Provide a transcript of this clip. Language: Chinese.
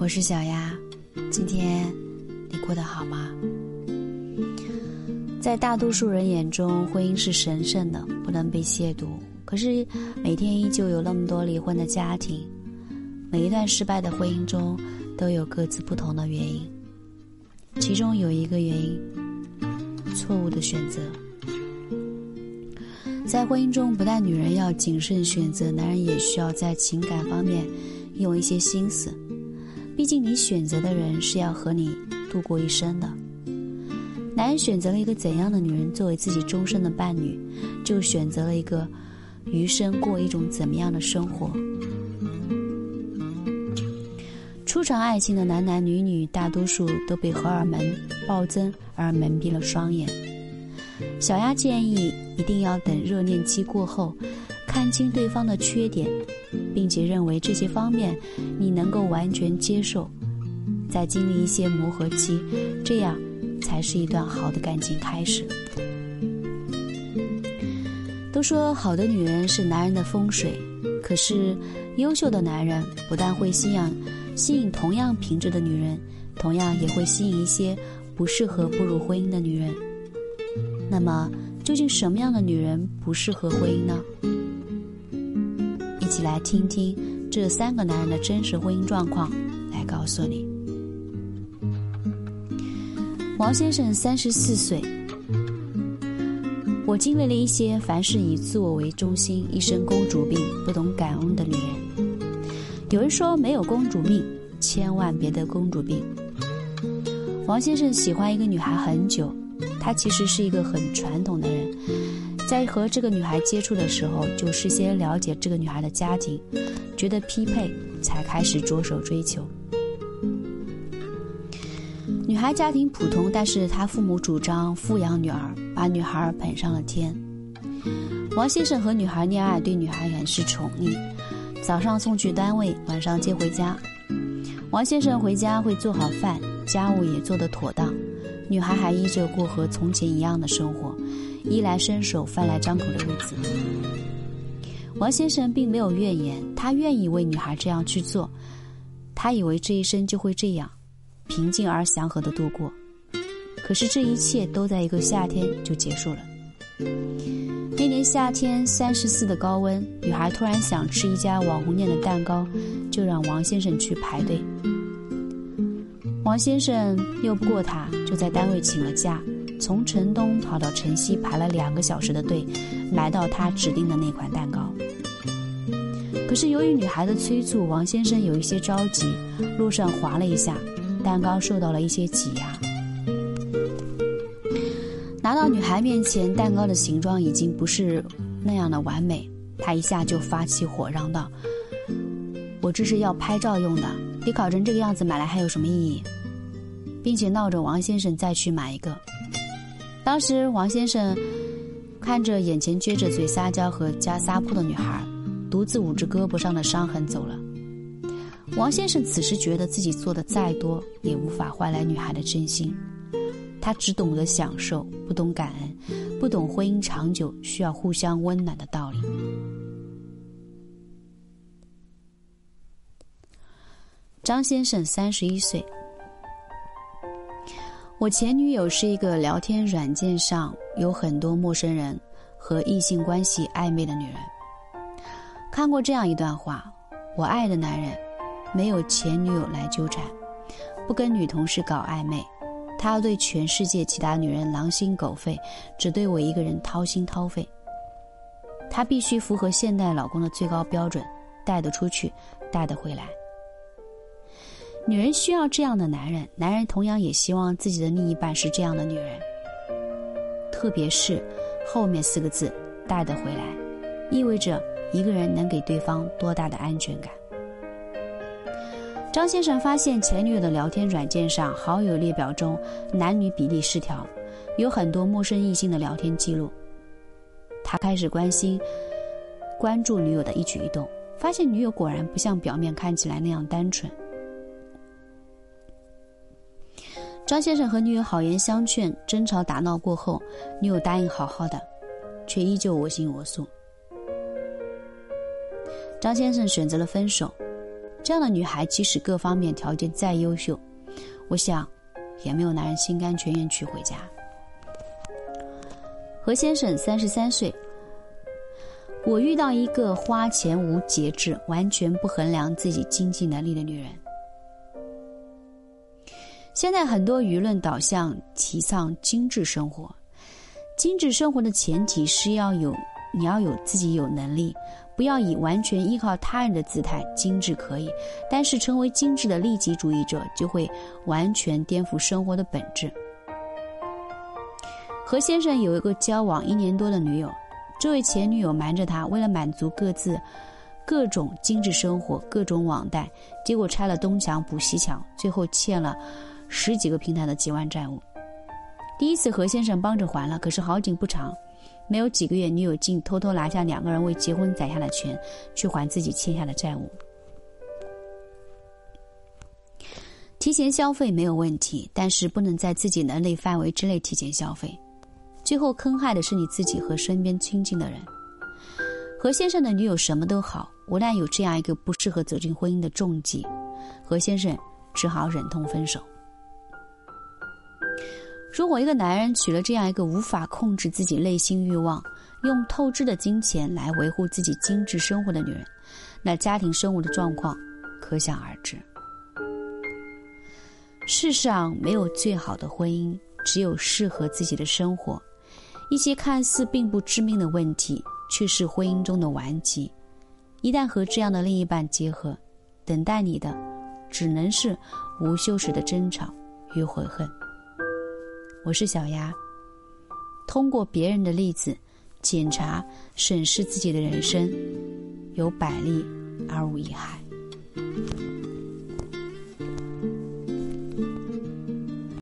我是小丫，今天你过得好吗？在大多数人眼中，婚姻是神圣的，不能被亵渎。可是每天依旧有那么多离婚的家庭，每一段失败的婚姻中都有各自不同的原因。其中有一个原因，错误的选择。在婚姻中，不但女人要谨慎选择，男人也需要在情感方面用一些心思。毕竟，你选择的人是要和你度过一生的。男人选择了一个怎样的女人作为自己终身的伴侣，就选择了一个余生过一种怎么样的生活。初尝爱情的男男女女，大多数都被荷尔蒙暴增而蒙蔽了双眼。小丫建议，一定要等热恋期过后，看清对方的缺点。并且认为这些方面你能够完全接受，再经历一些磨合期，这样才是一段好的感情开始。都说好的女人是男人的风水，可是优秀的男人不但会吸引吸引同样品质的女人，同样也会吸引一些不适合步入婚姻的女人。那么，究竟什么样的女人不适合婚姻呢？来听听这三个男人的真实婚姻状况，来告诉你。王先生三十四岁，我经历了一些凡事以自我为中心、一身公主病、不懂感恩的女人。有人说没有公主命，千万别得公主病。王先生喜欢一个女孩很久，他其实是一个很传统的人。在和这个女孩接触的时候，就事先了解这个女孩的家庭，觉得匹配，才开始着手追求。女孩家庭普通，但是她父母主张富养女儿，把女孩捧上了天。王先生和女孩恋爱，对女孩很是宠溺，早上送去单位，晚上接回家。王先生回家会做好饭，家务也做得妥当，女孩还依旧过和从前一样的生活。衣来伸手、饭来张口的日子，王先生并没有怨言，他愿意为女孩这样去做。他以为这一生就会这样平静而祥和的度过，可是这一切都在一个夏天就结束了。那年夏天三十四的高温，女孩突然想吃一家网红店的蛋糕，就让王先生去排队。王先生拗不过她，就在单位请了假。从城东跑到城西排了两个小时的队，买到他指定的那款蛋糕。可是由于女孩的催促，王先生有一些着急，路上滑了一下，蛋糕受到了一些挤压。拿到女孩面前，蛋糕的形状已经不是那样的完美，他一下就发起火，嚷道：“我这是要拍照用的，你烤成这个样子买来还有什么意义？”并且闹着王先生再去买一个。当时，王先生看着眼前撅着嘴撒娇和加撒泼的女孩，独自捂着胳膊上的伤痕走了。王先生此时觉得自己做的再多，也无法换来女孩的真心。他只懂得享受，不懂感恩，不懂婚姻长久需要互相温暖的道理。张先生三十一岁。我前女友是一个聊天软件上有很多陌生人和异性关系暧昧的女人。看过这样一段话：我爱的男人没有前女友来纠缠，不跟女同事搞暧昧，他要对全世界其他女人狼心狗肺，只对我一个人掏心掏肺。他必须符合现代老公的最高标准，带得出去，带得回来。女人需要这样的男人，男人同样也希望自己的另一半是这样的女人。特别是后面四个字“带得回来”，意味着一个人能给对方多大的安全感。张先生发现前女友的聊天软件上好友列表中男女比例失调，有很多陌生异性的聊天记录。他开始关心、关注女友的一举一动，发现女友果然不像表面看起来那样单纯。张先生和女友好言相劝，争吵打闹过后，女友答应好好的，却依旧我行我素。张先生选择了分手，这样的女孩，即使各方面条件再优秀，我想，也没有男人心甘情愿娶回家。何先生三十三岁，我遇到一个花钱无节制、完全不衡量自己经济能力的女人。现在很多舆论导向提倡精致生活，精致生活的前提是要有你要有自己有能力，不要以完全依靠他人的姿态。精致可以，但是成为精致的利己主义者就会完全颠覆生活的本质。何先生有一个交往一年多的女友，这位前女友瞒着他，为了满足各自各种精致生活、各种网贷，结果拆了东墙补西墙，最后欠了十几个平台的几万债务。第一次何先生帮着还了，可是好景不长，没有几个月，女友竟偷偷拿下两个人为结婚攒下的钱，去还自己欠下的债务。提前消费没有问题，但是不能在自己能力范围之内提前消费。最后坑害的是你自己和身边亲近的人。何先生的女友什么都好，无奈有这样一个不适合走进婚姻的重疾，何先生只好忍痛分手。如果一个男人娶了这样一个无法控制自己内心欲望、用透支的金钱来维护自己精致生活的女人，那家庭生活的状况可想而知。世上没有最好的婚姻，只有适合自己的生活。一些看似并不致命的问题，却是婚姻中的顽疾。一旦和这样的另一半结合，等待你的只能是无休止的争吵与悔恨。我是小丫，通过别人的例子检查、审视自己的人生，有百利而无一害。